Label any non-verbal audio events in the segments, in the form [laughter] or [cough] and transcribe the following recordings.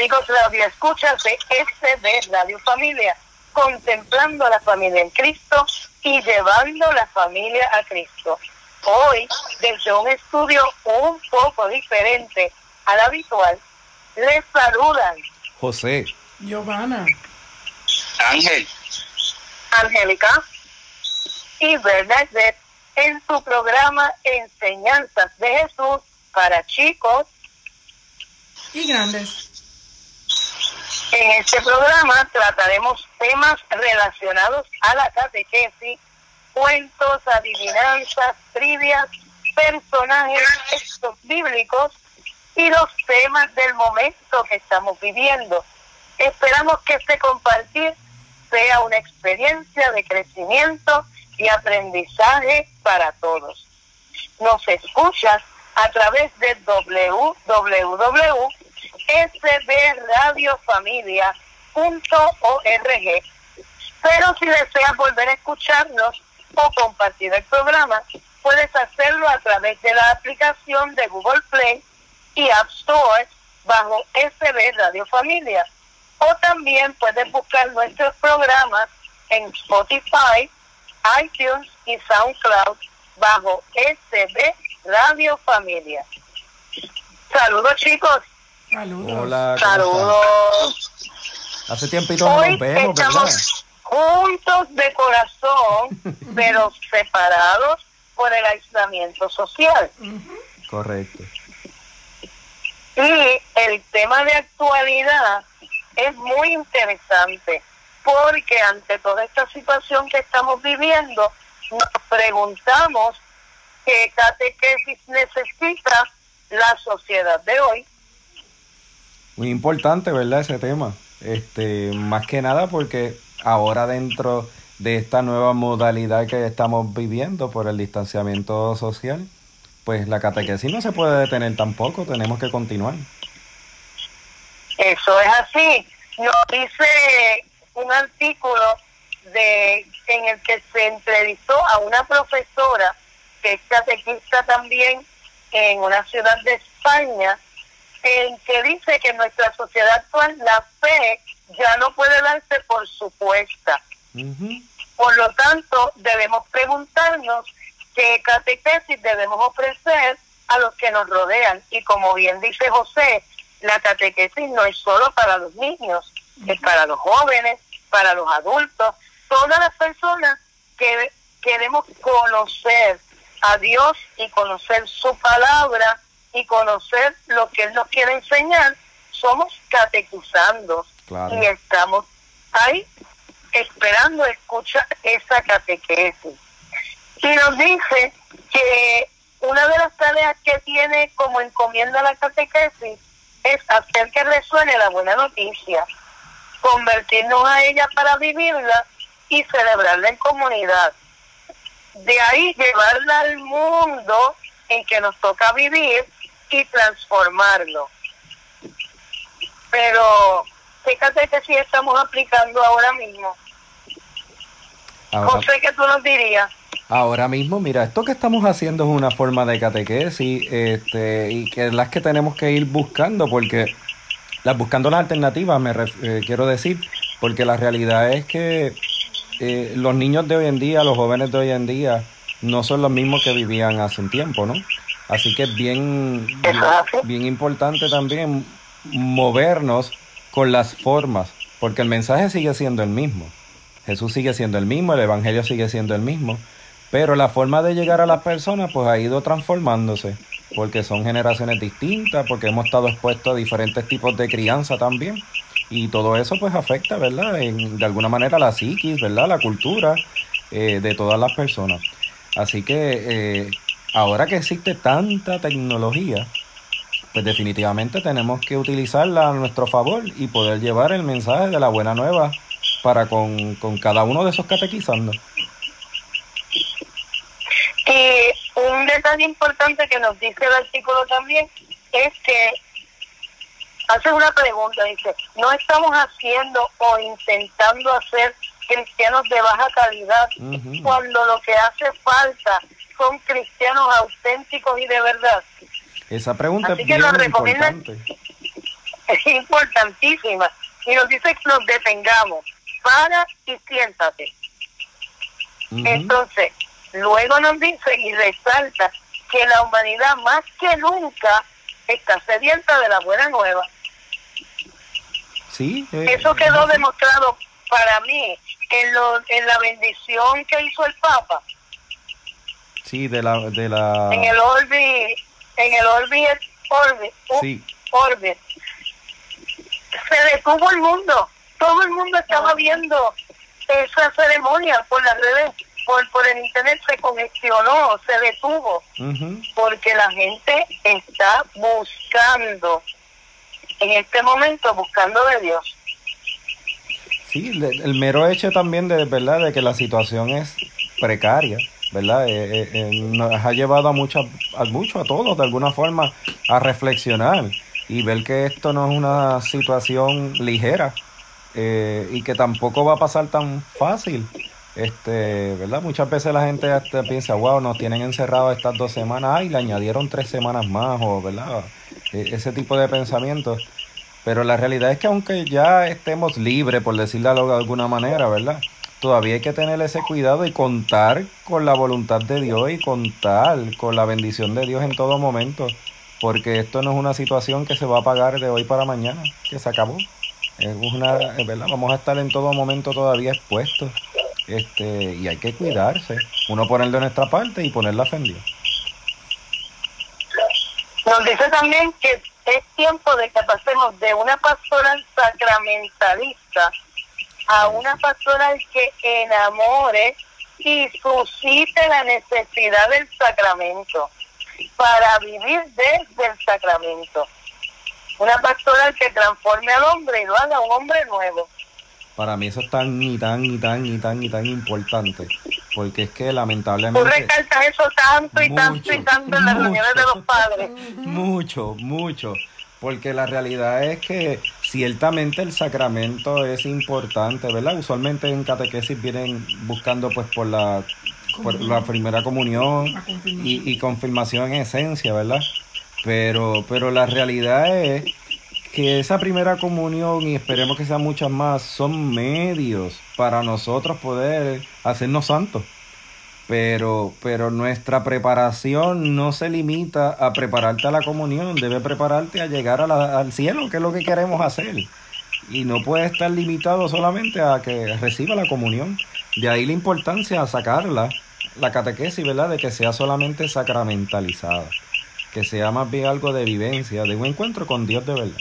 Amigos Radio Escuchas de SD Radio Familia, contemplando a la familia en Cristo y llevando la familia a Cristo. Hoy, desde un estudio un poco diferente al habitual, les saludan José, Giovanna, Ángel, Angélica y Bernadette en su programa Enseñanzas de Jesús para chicos. y grandes. En este programa trataremos temas relacionados a la catequesis, cuentos, adivinanzas, trivias, personajes, textos bíblicos y los temas del momento que estamos viviendo. Esperamos que este compartir sea una experiencia de crecimiento y aprendizaje para todos. Nos escuchas a través de www.sbradiofamilia.org. Pero si deseas volver a escucharnos o compartir el programa, puedes hacerlo a través de la aplicación de Google Play y App Store bajo SB Radio Familia. O también puedes buscar nuestros programas en Spotify, iTunes y SoundCloud bajo SB Radio Familia. Saludos chicos. Saludos. hola, ¿cómo Saludos. Hace tiempito no Hoy nos vemos, ¿verdad? estamos juntos de corazón, [laughs] pero separados por el aislamiento social. Correcto. Y el tema de actualidad es muy interesante porque ante toda esta situación que estamos viviendo, nos preguntamos qué catequesis necesita la sociedad de hoy. Muy importante, ¿verdad? Ese tema. Este, más que nada porque ahora dentro de esta nueva modalidad que estamos viviendo por el distanciamiento social, pues la catequesis no se puede detener tampoco, tenemos que continuar. Eso es así. Nos dice un artículo de en el que se entrevistó a una profesora que es catequista también en una ciudad de España, en que dice que en nuestra sociedad actual la fe ya no puede darse por supuesta. Por lo tanto, debemos preguntarnos qué catequesis debemos ofrecer a los que nos rodean. Y como bien dice José, la catequesis no es solo para los niños, es para los jóvenes, para los adultos, todas las personas que queremos conocer a Dios y conocer su palabra y conocer lo que Él nos quiere enseñar, somos catequizando Claro. y estamos ahí esperando escuchar esa catequesis. Y nos dice que una de las tareas que tiene como encomienda la catequesis es hacer que resuene la buena noticia, convertirnos a ella para vivirla y celebrarla en comunidad. De ahí llevarla al mundo en que nos toca vivir y transformarlo. Pero, ¿qué catequesis estamos aplicando ahora mismo? Ahora, José, ¿qué tú nos dirías? ahora mismo, mira, esto que estamos haciendo es una forma de catequesis este, y que es las que tenemos que ir buscando porque las buscando las alternativas, me ref- eh, quiero decir, porque la realidad es que eh, los niños de hoy en día, los jóvenes de hoy en día, no son los mismos que vivían hace un tiempo, ¿no? Así que es bien, bien, importante también movernos con las formas, porque el mensaje sigue siendo el mismo. Jesús sigue siendo el mismo, el Evangelio sigue siendo el mismo, pero la forma de llegar a las personas pues ha ido transformándose, porque son generaciones distintas, porque hemos estado expuestos a diferentes tipos de crianza también, y todo eso pues afecta, ¿verdad? En, de alguna manera la psiquis, ¿verdad? La cultura eh, de todas las personas. Así que eh, ahora que existe tanta tecnología, pues definitivamente tenemos que utilizarla a nuestro favor y poder llevar el mensaje de la buena nueva para con, con cada uno de esos catequizando. Y un detalle importante que nos dice el artículo también es que hace una pregunta, dice, no estamos haciendo o intentando hacer cristianos de baja calidad cuando lo que hace falta son cristianos auténticos y de verdad. Esa pregunta Así es que bien nos recomiendan- importante. [laughs] Es importantísima. Y nos dice que nos detengamos. Para y siéntate. Entonces, luego nos dice y resalta que la humanidad más que nunca está sedienta de la buena nueva. Sí, eh, Eso quedó demostrado para mí en, lo, en la bendición que hizo el Papa, sí, de la, de la, en el Orbi, en el Orbi, Orbi, sí. Se detuvo el mundo, todo el mundo estaba viendo esa ceremonia por las redes, por, por el internet, se congestionó, se detuvo. ujú. porque la gente está buscando, en este momento, buscando de Dios. Sí, le- el mero hecho también de verdad de que la situación es precaria, ¿verdad? Eh, eh, eh, nos ha llevado a muchas, a mucho a todos de alguna forma a reflexionar y ver que esto no es una situación ligera eh, y que tampoco va a pasar tan fácil. Este, ¿verdad? Muchas veces la gente hasta piensa, wow, nos tienen encerrados estas dos semanas, ay, le añadieron tres semanas más, o, ¿verdad? E- ese tipo de pensamientos. Pero la realidad es que aunque ya estemos libres, por decirlo de alguna manera, ¿verdad? Todavía hay que tener ese cuidado y contar con la voluntad de Dios y contar con la bendición de Dios en todo momento. Porque esto no es una situación que se va a pagar de hoy para mañana, que se acabó. Es una, verdad, vamos a estar en todo momento todavía expuestos. Este, y hay que cuidarse. Uno poner de nuestra parte y poner la fe en Dios. Nos dice también que es tiempo de que pasemos de una pastoral sacramentalista a una pastoral que enamore y suscite la necesidad del sacramento para vivir desde el sacramento. Una pastoral que transforme al hombre y lo haga un hombre nuevo. Para mí eso es tan y tan y tan y tan y tan importante. Porque es que Tú lamentablemente... recalcas eso tanto y tanto y tanto en las reuniones de los padres. [laughs] Mucho, mucho. Porque la realidad es que ciertamente el sacramento es importante, ¿verdad? Usualmente en catequesis vienen buscando pues por la, por la primera comunión y, y confirmación en esencia, ¿verdad? Pero, pero la realidad es que esa primera comunión, y esperemos que sean muchas más, son medios para nosotros poder hacernos santos. Pero, pero nuestra preparación no se limita a prepararte a la comunión, debe prepararte a llegar a la- al cielo, que es lo que queremos hacer. Y no puede estar limitado solamente a que reciba la comunión. De ahí la importancia a sacarla, la catequesis, ¿verdad? De que sea solamente sacramentalizada. Que sea más bien algo de vivencia, de un encuentro con Dios de verdad.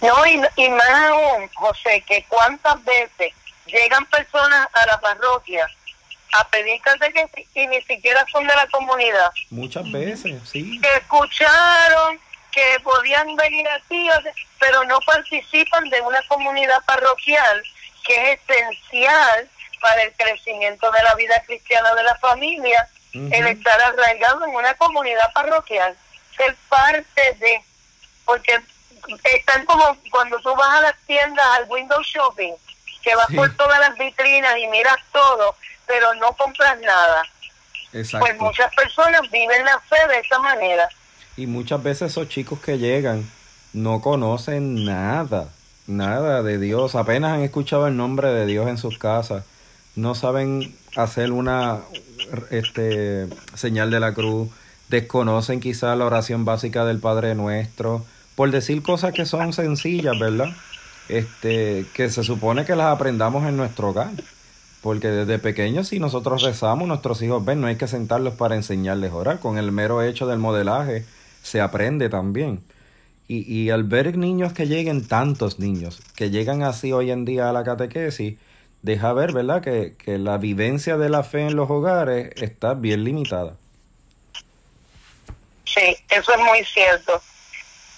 No, y, más aún, José, que cuántas veces llegan personas a la parroquia a pedir catequesis y ni siquiera son de la comunidad. Muchas veces, sí. Que escucharon que podían venir aquí, o sea, pero no participan de una comunidad parroquial que es esencial para el crecimiento de la vida cristiana de la familia, el estar arraigado en una comunidad parroquial, ser parte de, porque están como cuando tú vas a las tiendas al window shopping, que vas Sí. por todas las vitrinas y miras todo, pero no compras nada. Exacto. Pues muchas personas viven la fe de esa manera. Y muchas veces esos chicos que llegan no conocen nada, nada de Dios, apenas han escuchado el nombre de Dios en sus casas, no saben hacer una este, señal de la cruz, desconocen quizá la oración básica del Padre Nuestro, por decir cosas que son sencillas, ¿verdad? Este, que se supone que las aprendamos en nuestro hogar. Porque desde pequeños, si nosotros rezamos, nuestros hijos ven, no hay que sentarlos para enseñarles a orar. Con el mero hecho del modelaje se aprende también. Y, al ver niños que lleguen, tantos niños, que llegan así hoy en día a la catequesis, deja ver, ¿verdad?, que, que la vivencia de la fe en los hogares está bien limitada. Sí, eso es muy cierto.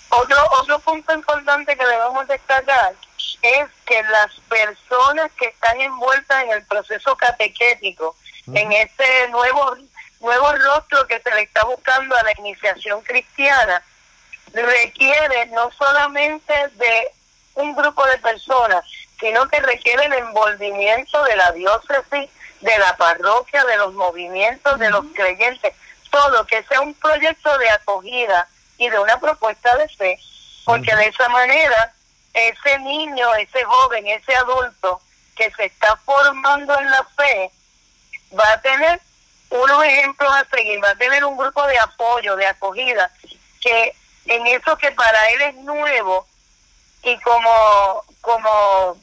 Otro, otro punto importante que debemos destacar es que las personas que están envueltas en el proceso catequético, en ese nuevo, nuevo rostro que se le está buscando a la iniciación cristiana, requiere no solamente de un grupo de personas, sino que requiere el envolvimiento de la diócesis, de la parroquia, de los movimientos, de los creyentes, todo, que sea un proyecto de acogida y de una propuesta de fe, porque de esa manera ese niño, ese joven, ese adulto que se está formando en la fe, va a tener unos ejemplos a seguir, va a tener un grupo de apoyo, de acogida, que en eso que para él es nuevo y como, como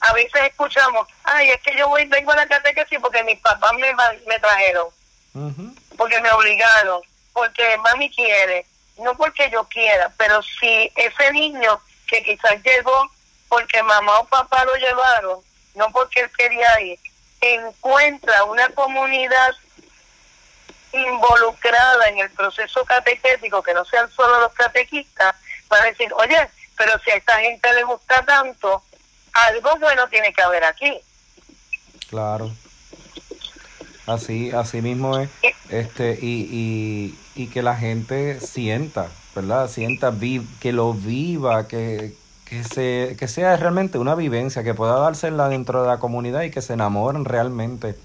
a veces escuchamos, ay, es que yo voy, vengo a la catequesis porque mis papás me, me trajeron, porque me obligaron, porque mami quiere, no porque yo quiera, pero si ese niño que quizás llegó porque mamá o papá lo llevaron, no porque él quería ir, encuentra una comunidad involucrada en el proceso catequético, que no sean solo los catequistas, para decir, oye, pero si a esta gente le gusta tanto, algo bueno tiene que haber aquí. Claro. Así, así mismo es. Este, y, y, y que la gente sienta, ¿verdad? Sienta, que lo viva, que, que, se, que sea realmente una vivencia, que pueda dársela dentro de la comunidad y que se enamoren realmente.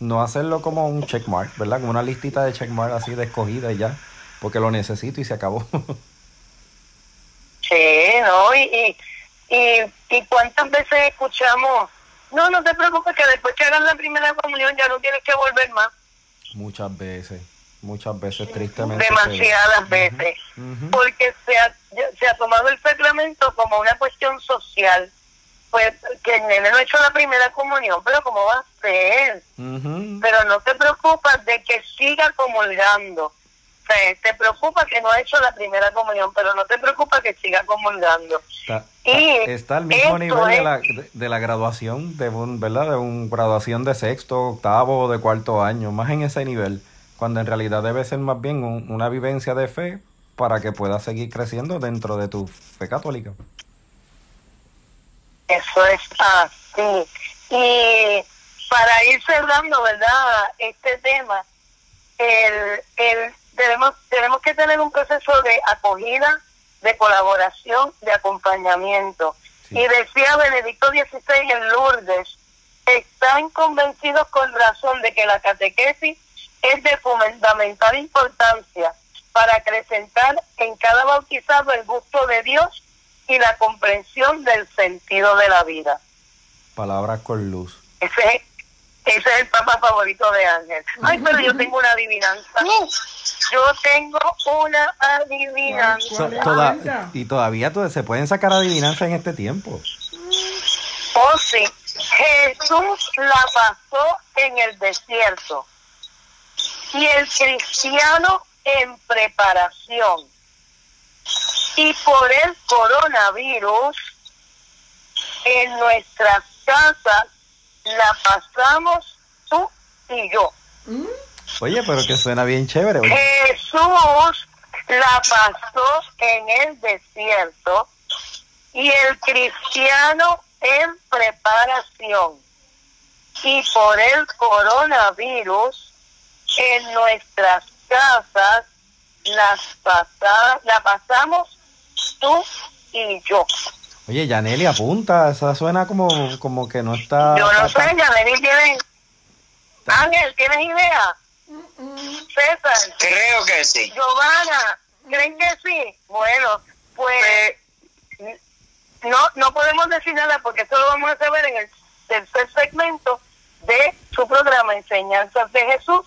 No hacerlo como un checkmark, ¿verdad? Como una listita de checkmark así de escogida y ya, porque lo necesito y se acabó. [laughs] sí, ¿no? Y, y, y, cuántas veces escuchamos, no, no te preocupes que después que hagan la primera comunión ya no tienes que volver más. Muchas veces muchas veces tristemente. Demasiadas veces. Porque se ha, se ha tomado el sacramento como una cuestión social. Pues que el nene no ha hecho la primera comunión, pero ¿cómo va a ser? Pero no te preocupas de que siga comulgando. O sea, te preocupa que no ha hecho la primera comunión, pero no te preocupa que siga comulgando. Está, y está al mismo nivel de, la, de, la graduación, de un, ¿verdad? De un graduación de sexto, octavo o de cuarto año, más en ese nivel cuando en realidad debe ser más bien una vivencia de fe para que puedas seguir creciendo dentro de tu fe católica. Eso es así. Y para ir cerrando, ¿verdad? Este tema, el, el, tenemos, tenemos que tener un proceso de acogida, de colaboración, de acompañamiento. Y decía Benedicto XVI en Lourdes, están convencidos con razón de que la catequesis es de fundamental importancia para acrecentar en cada bautizado el gusto de Dios y la comprensión del sentido de la vida. Palabras con luz. Ese, ese es el papa favorito de Ángel. Ay, pero yo tengo una adivinanza. Yo tengo una adivinanza. y todavía se pueden sacar adivinanzas en este tiempo. Oh, sí. Jesús la pasó en el desierto y el cristiano en preparación. Y por el coronavirus, en nuestras casas la pasamos tú y yo. Oye, pero que suena bien chévere. Jesús la pasó en el desierto y el cristiano en preparación. Y por el coronavirus, en nuestras casas las pasa, la pasamos tú y yo. Oye, Yaneli, apunta, esa suena como, como que no está... Yo no sé, Yaneli tiene... Ángel, ¿tienes idea? César. Creo que sí. Giovanna, ¿creen que sí? Bueno, pues no, no podemos decir nada porque eso lo vamos a saber en el tercer segmento de su programa Enseñanzas de Jesús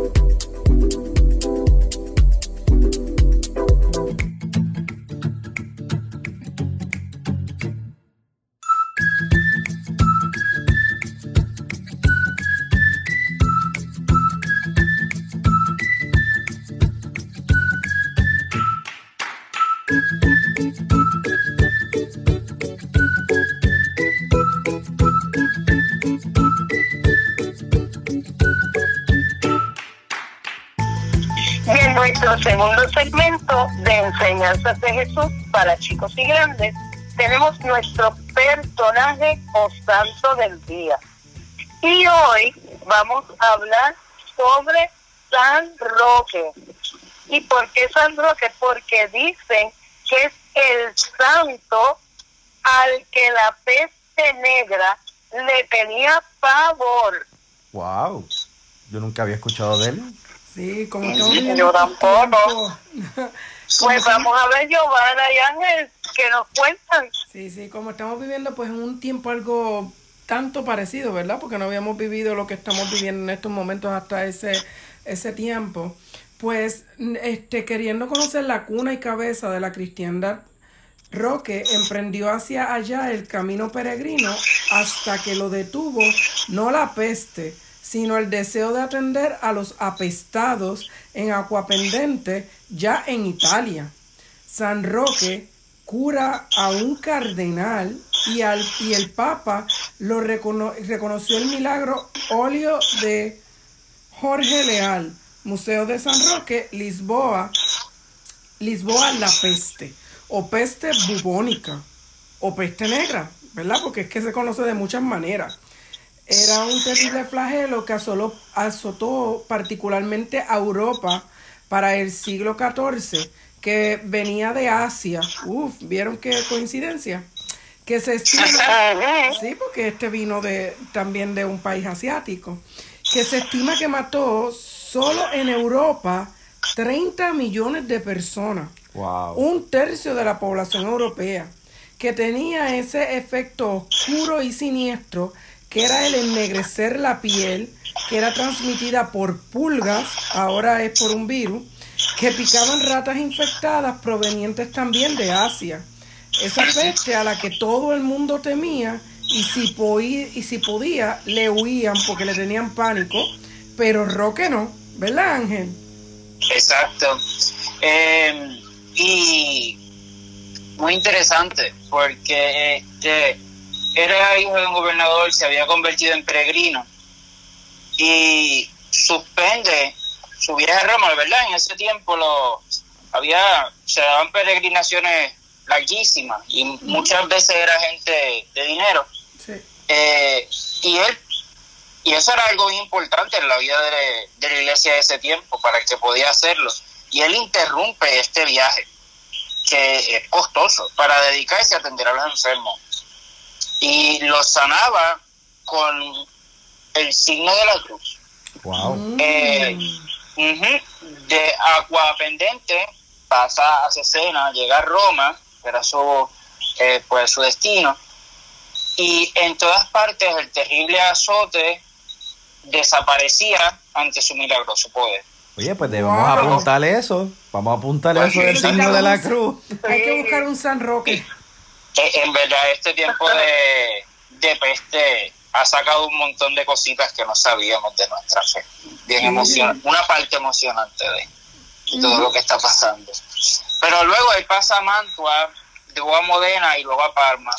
Enseñanzas de Jesús para chicos y grandes, tenemos nuestro personaje o santo del día. Y hoy vamos a hablar sobre San Roque. ¿Y por qué San Roque? Porque dicen que es el santo al que la peste negra le tenía pavor. Wow, yo nunca había escuchado de él. Sí, como viviendo. Yo tampoco. [laughs] Pues vamos a ver, Giovanna y Ángel, que nos cuentan. Sí, sí, como estamos viviendo pues en un tiempo algo tanto parecido, ¿verdad? Porque no habíamos vivido lo que estamos viviendo en estos momentos hasta ese, ese tiempo. Pues, este, queriendo conocer la cuna y cabeza de la cristiandad, Roque emprendió hacia allá el camino peregrino hasta que lo detuvo no la peste, sino el deseo de atender a los apestados en Acuapendente, ya en Italia. San Roque cura a un cardenal y, al, y el Papa lo reconoció el milagro óleo de Jorge Leal, Museo de San Roque, Lisboa, Lisboa la peste, o peste bubónica, o peste negra, ¿verdad? Porque es que se conoce de muchas maneras. Era un terrible flagelo que azotó particularmente a Europa para el siglo XIV, que venía de Asia. Uf, ¿vieron qué coincidencia? Que se estima, sí, porque este vino de, también de un país asiático, que se estima que mató solo en Europa 30 millones de personas. Wow. Un tercio de la población europea, que tenía ese efecto oscuro y siniestro que era el ennegrecer la piel, que era transmitida por pulgas, ahora es por un virus, que picaban ratas infectadas provenientes también de Asia. Esa peste a la que todo el mundo temía y si, podía, le huían porque le tenían pánico, pero Roque no, ¿verdad Ángel? Exacto. Em, y muy interesante porque este era hijo de un gobernador, se había convertido en peregrino y suspende su viaje a Roma, ¿verdad? En ese tiempo lo había se daban peregrinaciones larguísimas y muchas veces era gente de dinero. Eh, y él y eso era algo importante en la vida de, de, la iglesia de ese tiempo para el que podía hacerlo. Y él interrumpe este viaje, que es costoso, para dedicarse a atender a los enfermos y lo sanaba con el signo de la cruz. Wow. Eh, de Acuapendente pasa a Cesena, llega a Roma, era su, eh, pues, su destino, y en todas partes el terrible azote desaparecía ante su milagroso poder. Oye, pues debemos apuntarle eso. Vamos a apuntarle eso del signo de la cruz. Hay que buscar un San Roque. Eh, en verdad este tiempo de, de peste ha sacado un montón de cositas que no sabíamos de nuestra fe. Bien emocionante, una parte emocionante de todo lo que está pasando. Pero luego él pasa a Mantua, luego a Modena y luego a Parma.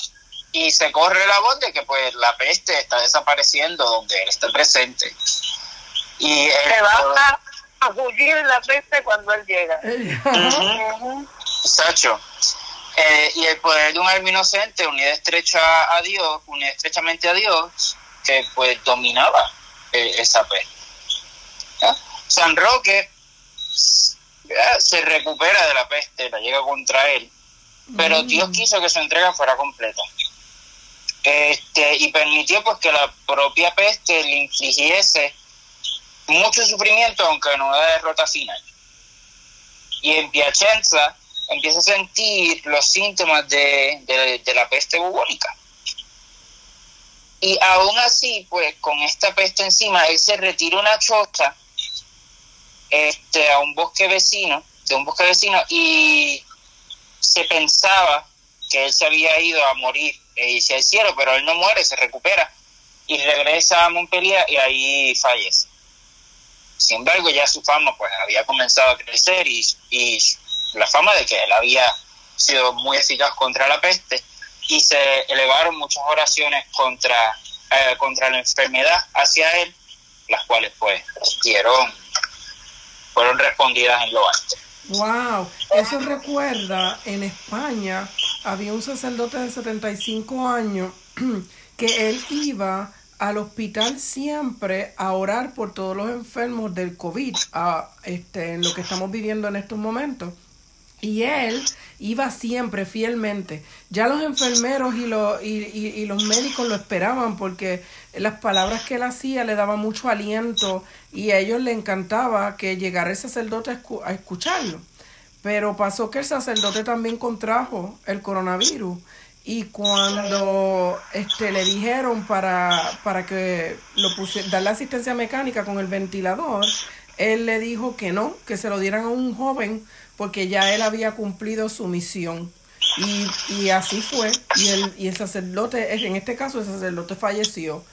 Y se corre la voz de que pues la peste está desapareciendo donde él está presente. Y se va a, fugir la peste cuando él llega. Sacho. Eh, y el poder de un alma inocente unido estrecha a Dios, unido estrechamente a Dios, que pues dominaba eh, esa fe. San Roque se recupera de la peste, la llega contra él, pero mm. Dios quiso que su entrega fuera completa. Este, y permitió pues que la propia peste le infligiese mucho sufrimiento, aunque no una derrota final. Y en Piacenza empieza a sentir los síntomas de, de la peste bubónica. Y aún así, pues con esta peste encima, él se retira una choza este, a un bosque vecino, de un bosque vecino, y se pensaba que él se había ido a morir y hacia el cielo, pero él no muere, se recupera y regresa a Montpellier y ahí fallece. Sin embargo, ya su fama pues había comenzado a crecer y, y la fama de que él había sido muy eficaz contra la peste y se elevaron muchas oraciones contra, eh, contra la enfermedad hacia él, las cuales pues fueron respondidas en lo alto. Wow, eso recuerda en España había un sacerdote de 75 años [clears throat] que él iba al hospital siempre a orar por todos los enfermos del COVID, a, este, en lo que estamos viviendo en estos momentos. Y él iba siempre fielmente. Ya los enfermeros y los, y, los médicos lo esperaban porque las palabras que él hacía le daban mucho aliento y a ellos le encantaba que llegara el sacerdote a, escucharlo. Pero pasó que el sacerdote también contrajo el coronavirus y cuando este le dijeron para, para que lo pusiera, darle asistencia mecánica con el ventilador, él le dijo que no, que se lo dieran a un joven porque ya él había cumplido su misión. Y, y así fue. Y el, y el sacerdote, en este caso el sacerdote falleció.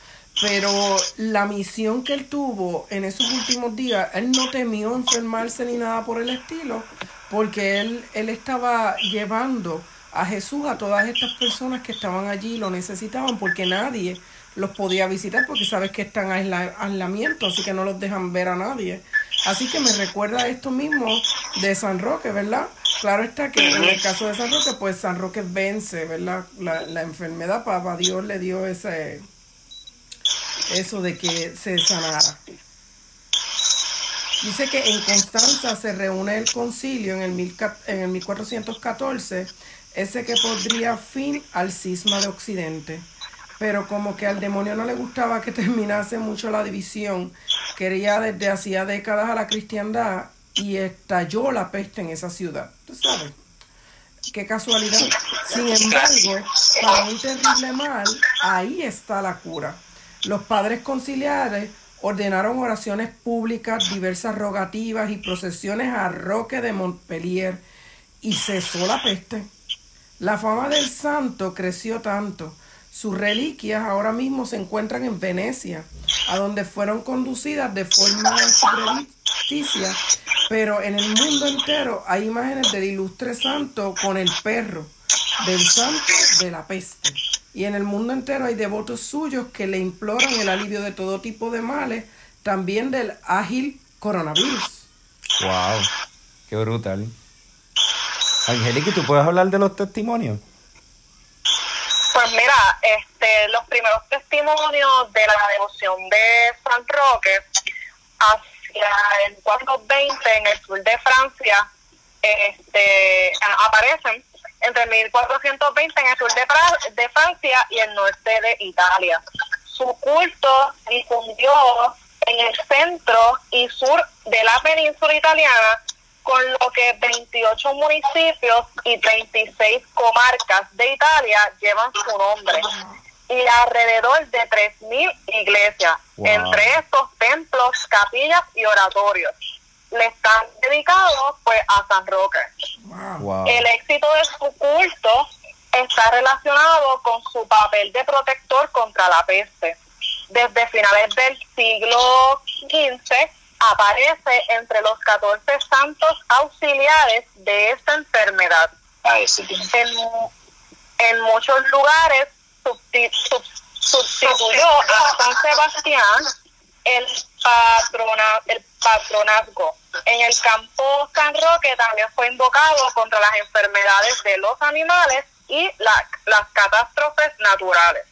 Pero la misión que él tuvo en esos últimos días, él no temió enfermarse ni nada por el estilo, porque él, él estaba llevando a Jesús a todas estas personas que estaban allí y lo necesitaban, porque nadie los podía visitar, porque sabes que están en aislamiento, así que no los dejan ver a nadie. Así que me recuerda esto mismo de San Roque, ¿verdad? Claro está que en el caso de San Roque, pues San Roque vence, ¿verdad? La, la enfermedad, papá Dios le dio ese, eso de que se sanara. Dice que en Constanza se reúne el concilio en el, mil, en el 1414, ese que podría fin al cisma de Occidente pero como que al demonio no le gustaba que [laughs] terminase mucho la división, quería desde hacía décadas a la cristiandad y estalló la peste en esa ciudad. ¿Tú sabes? Qué casualidad. Sin embargo, para un terrible mal, ahí está la cura. Los padres conciliares ordenaron oraciones públicas, diversas rogativas y procesiones a Roque de Montpellier y cesó la peste. La fama del santo creció tanto sus reliquias ahora mismo se encuentran en Venecia, a donde fueron conducidas de forma subrepticia, pero en el mundo entero hay imágenes del ilustre santo con el perro, del santo de la peste. Y en el mundo entero hay devotos suyos que le imploran el alivio de todo tipo de males, también del ágil coronavirus. ¡Wow! ¡Qué brutal! Angélica, ¿tú puedes hablar de los testimonios? Pues mira, este, los primeros testimonios de la devoción de San Roque hacia el 420 en el sur de Francia este, aparecen entre 1420 en el sur de, de Francia y el norte de Italia. Su culto difundió en el centro y sur de la península italiana con lo que 28 municipios y 36 comarcas de Italia llevan su nombre y alrededor de 3.000 iglesias, entre estos templos, capillas y oratorios. Le están dedicados pues a San Roque. El éxito de su culto está relacionado con su papel de protector contra la peste. Desde finales del siglo XV aparece entre los 14 santos auxiliares de esta enfermedad. Ah, en, muchos lugares sustituyó a San Sebastián el, patrona, el patronazgo. En el campo San Roque también fue invocado contra las enfermedades de los animales y las catástrofes naturales.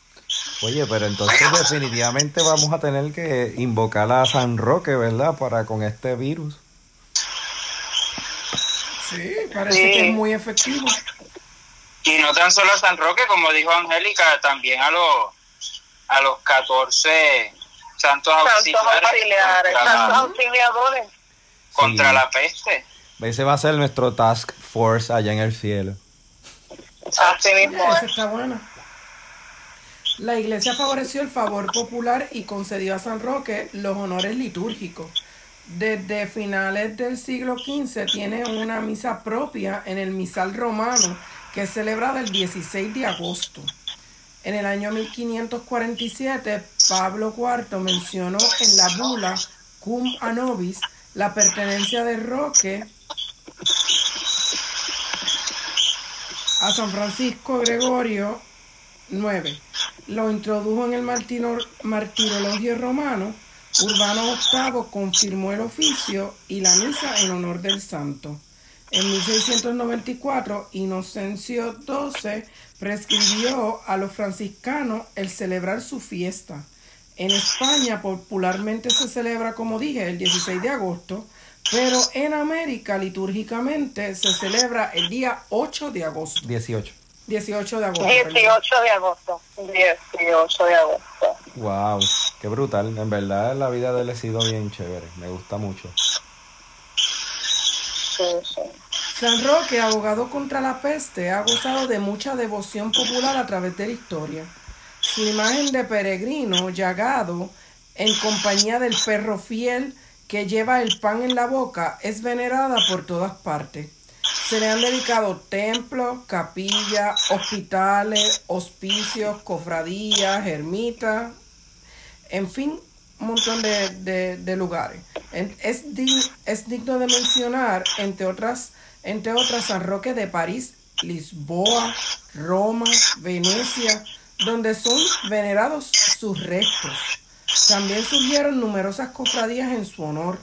Oye, pero entonces definitivamente vamos a tener que invocar a San Roque, ¿verdad? Para con este virus. Sí, parece que es muy efectivo. Y no tan solo a San Roque, como dijo Angélica, también a los a los 14 santos auxiliares, santos auxiliadores, contra la peste. Ese va a ser nuestro task Force allá en el cielo. Así mismo. Esa está buena. La iglesia favoreció el favor popular y concedió a San Roque los honores litúrgicos. Desde finales del siglo XV tiene una misa propia en el misal romano que es celebrada el 16 de agosto. En el año 1547, Pablo IV mencionó en la bula Cum Anobis la pertenencia de Roque a San Francisco Gregorio IX. Lo introdujo en el martiro- martirologio romano. Urbano VIII confirmó el oficio y la misa en honor del santo. En 1694, Inocencio XII prescribió a los franciscanos el celebrar su fiesta. En España popularmente se celebra, como dije, el 16 de agosto, pero en América litúrgicamente se celebra el día 8 de agosto. 18. 18 de agosto. perdón. 18 de agosto. 18 de agosto. Wow, qué brutal. En verdad la vida de él ha sido bien chévere. Me gusta mucho. Sí, sí. San Roque, abogado contra la peste, ha gozado de mucha devoción popular a través de la historia. Su imagen de peregrino llagado en compañía del perro fiel que lleva el pan en la boca es venerada por todas partes. Se le han dedicado templos, capillas, hospitales, hospicios, cofradías, ermitas, en fin, un montón de, de- lugares. Es, es digno de mencionar, entre otras, entre otras, San Roque de París, Lisboa, Roma, Venecia, donde son venerados sus restos. También surgieron numerosas cofradías en su honor,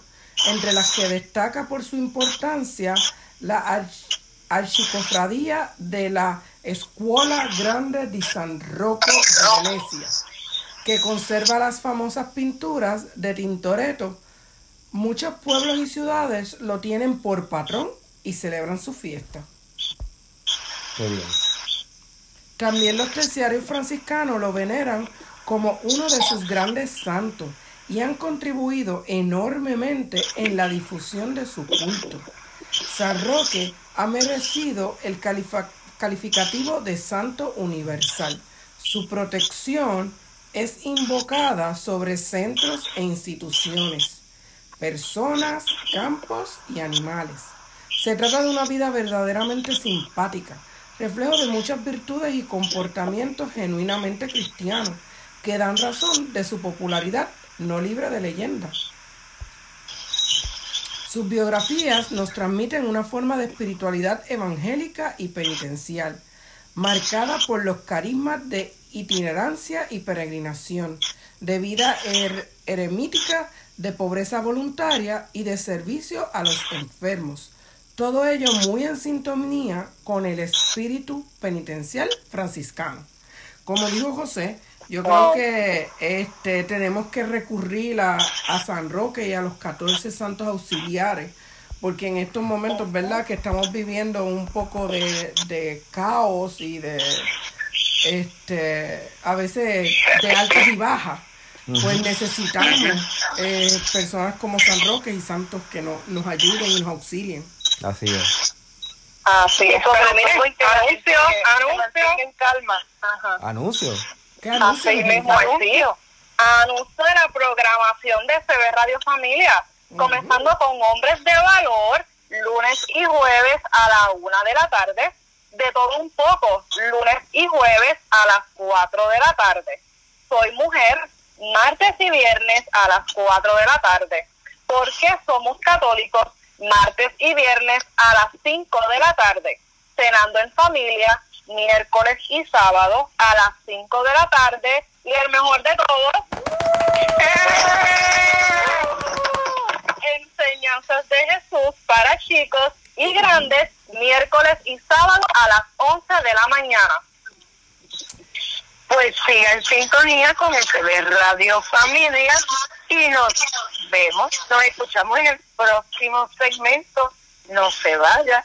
entre las que destaca por su importancia la arch- archicofradía de la Escuela Grande di San Rocco de Venecia que conserva las famosas pinturas de Tintoretto. Muchos pueblos y ciudades lo tienen por patrón y celebran su fiesta. Bien. También los terciarios franciscanos lo veneran como uno de sus grandes santos y han contribuido enormemente en la difusión de su culto. San Roque ha merecido el calificativo de santo universal. Su protección es invocada sobre centros e instituciones, personas, campos y animales. Se trata de una vida verdaderamente simpática, reflejo de muchas virtudes y comportamientos genuinamente cristianos que dan razón de su popularidad no libre de leyenda. Sus biografías nos transmiten una forma de espiritualidad evangélica y penitencial, marcada por los carismas de itinerancia y peregrinación, de vida er- eremítica, de pobreza voluntaria y de servicio a los enfermos. Todo ello muy en sintonía con el espíritu penitencial franciscano. Como dijo José, yo creo que este, tenemos que recurrir a, a San Roque y a los 14 santos auxiliares, porque en estos momentos, ¿verdad?, que estamos viviendo un poco de, de caos y de, este, a veces de altas y bajas, pues necesitamos eh, personas como San Roque y santos que no- nos ayuden y nos auxilien. Así es. Así es. Pero mire, anuncio, anuncio, anuncio. calma. Ajá. Anuncio. ¿Qué anuncio, Así mismo, anuncio. Anuncio de la programación de CB Radio Familia, comenzando con Hombres de Valor, lunes y jueves a la una de la tarde, de todo un poco, lunes y jueves a las cuatro de la tarde. Soy mujer, martes y viernes a las cuatro de la tarde. Porque somos católicos, martes y viernes a las cinco de la tarde. Cenando en familia, miércoles y sábado a las 5 de la tarde. Y el mejor de todos, enseñanzas de Jesús para chicos y grandes, miércoles y sábado a las 11 de la mañana. Pues siga en sintonía con CB Radio Familia y nos vemos, nos escuchamos en el próximo segmento. No se vaya.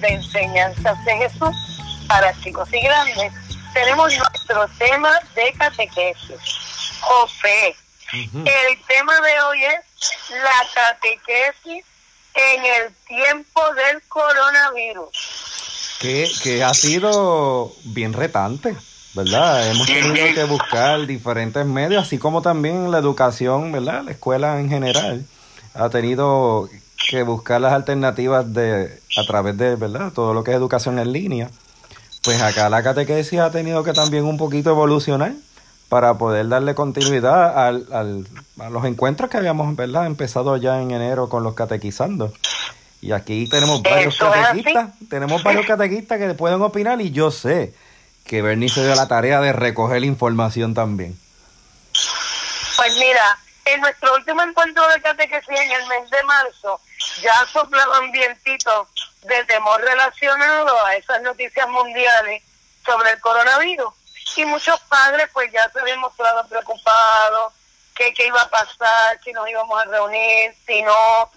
de enseñanzas de Jesús para chicos y grandes, tenemos nuestro tema de catequesis, José. El tema de hoy es la catequesis en el tiempo del coronavirus. Que, que ha sido bien retante, ¿verdad? Hemos tenido que buscar diferentes medios, así como también la educación, ¿verdad? La escuela en general ha tenido que buscar las alternativas de a través de, ¿verdad? Todo lo que es educación en línea. Pues acá la catequesis ha tenido que también un poquito evolucionar para poder darle continuidad al, al, a los encuentros que habíamos, ¿verdad? Empezado ya en enero con los catequizando. Y aquí tenemos varios catequistas, tenemos varios [laughs] catequistas que pueden opinar y yo sé que Bernie se dio la tarea de recoger la información también. Pues mira, en nuestro último encuentro de catequesis en el mes de marzo, ya soplaban vientitos de temor relacionado a esas noticias mundiales sobre el coronavirus. Y muchos padres pues ya se habían mostrado preocupados, que qué iba a pasar, si nos íbamos a reunir, si no.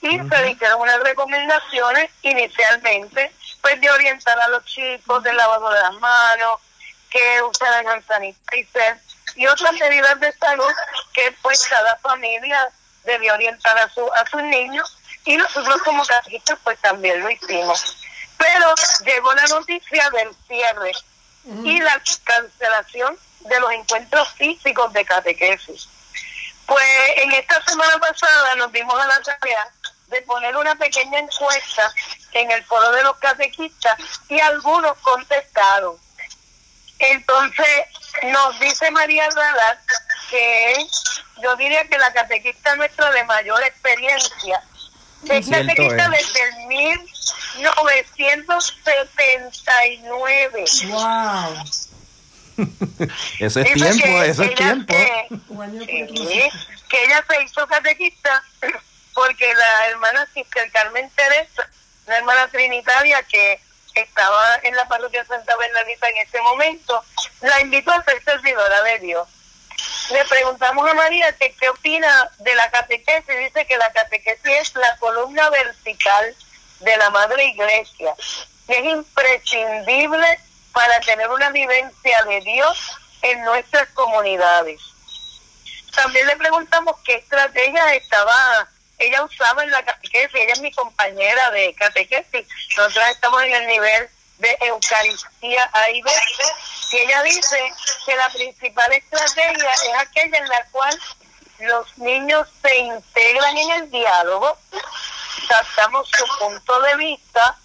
Y se dijeron unas recomendaciones inicialmente, pues de orientar a los chicos del lavado de las manos, que usaran sanitizer y otras medidas de salud que pues cada familia debe orientar a, su, a sus niños y nosotros como catequistas pues también lo hicimos. Pero llegó la noticia del cierre y la cancelación de los encuentros físicos de catequesis. Pues en esta semana pasada nos dimos a la tarea de poner una pequeña encuesta en el foro de los catequistas y algunos contestaron. Entonces nos dice María Radar que yo diría que la catequista nuestra de mayor experiencia es. desde el 1979. ¡Wow! [laughs] Eso es Dice tiempo, que eso es ella tiempo. año Sí, que ella se hizo catequista [laughs] porque la hermana Sister Carmen Teresa, una hermana trinitaria que estaba en la parroquia Santa Bernadita en ese momento, la invitó a ser servidora de Dios. Le preguntamos a María que qué opina de la catequesis. Dice que la catequesis es la columna vertical de la Madre Iglesia. Y es imprescindible para tener una vivencia de Dios en nuestras comunidades. También le preguntamos qué estrategias estaba ella usaba en la catequesis. Ella es mi compañera de catequesis. Nosotros estamos en el nivel de Eucaristía ve. Y ella dice que la principal estrategia es aquella en la cual los niños se integran en el diálogo, captamos su punto de vista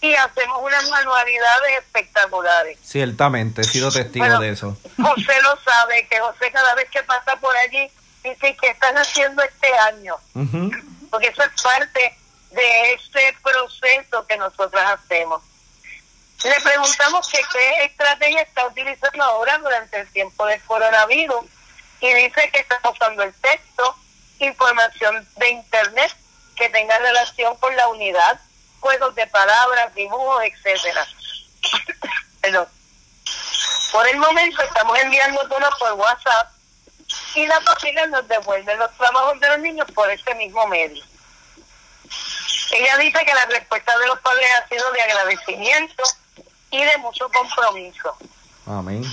y hacemos unas manualidades espectaculares. Ciertamente, he sido testigo Bueno, de eso. José lo sabe, que José cada vez que pasa por allí dice que están haciendo este año, Ujú. porque eso es parte de ese proceso que nosotras hacemos. Le preguntamos que qué estrategia está utilizando ahora durante el tiempo del coronavirus y dice que está usando el texto, información de internet que tenga relación con la unidad, juegos de palabras, dibujos, etcétera. [coughs] Perdón. Por el momento estamos enviando todo por WhatsApp y la familia nos devuelve los trabajos de los niños por ese mismo medio. Ella dice que la respuesta de los padres ha sido de agradecimiento y de mucho compromiso. Amén.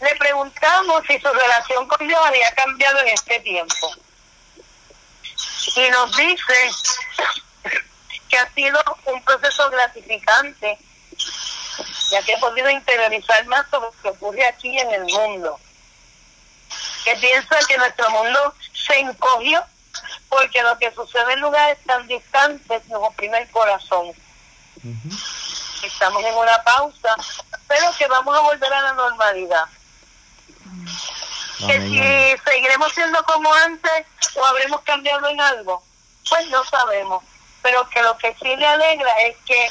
Le preguntamos si su relación con Dios había cambiado en este tiempo. Y nos dice que ha sido un proceso gratificante, ya que he podido interiorizar más sobre lo que ocurre aquí en el mundo. Que piensa que nuestro mundo se encogió porque lo que sucede en lugares tan distantes nos oprime el corazón. Estamos en una pausa, pero que vamos a volver a la normalidad. Que si seguiremos siendo como antes o habremos cambiado en algo, pues no sabemos. Pero que lo que sí le alegra es que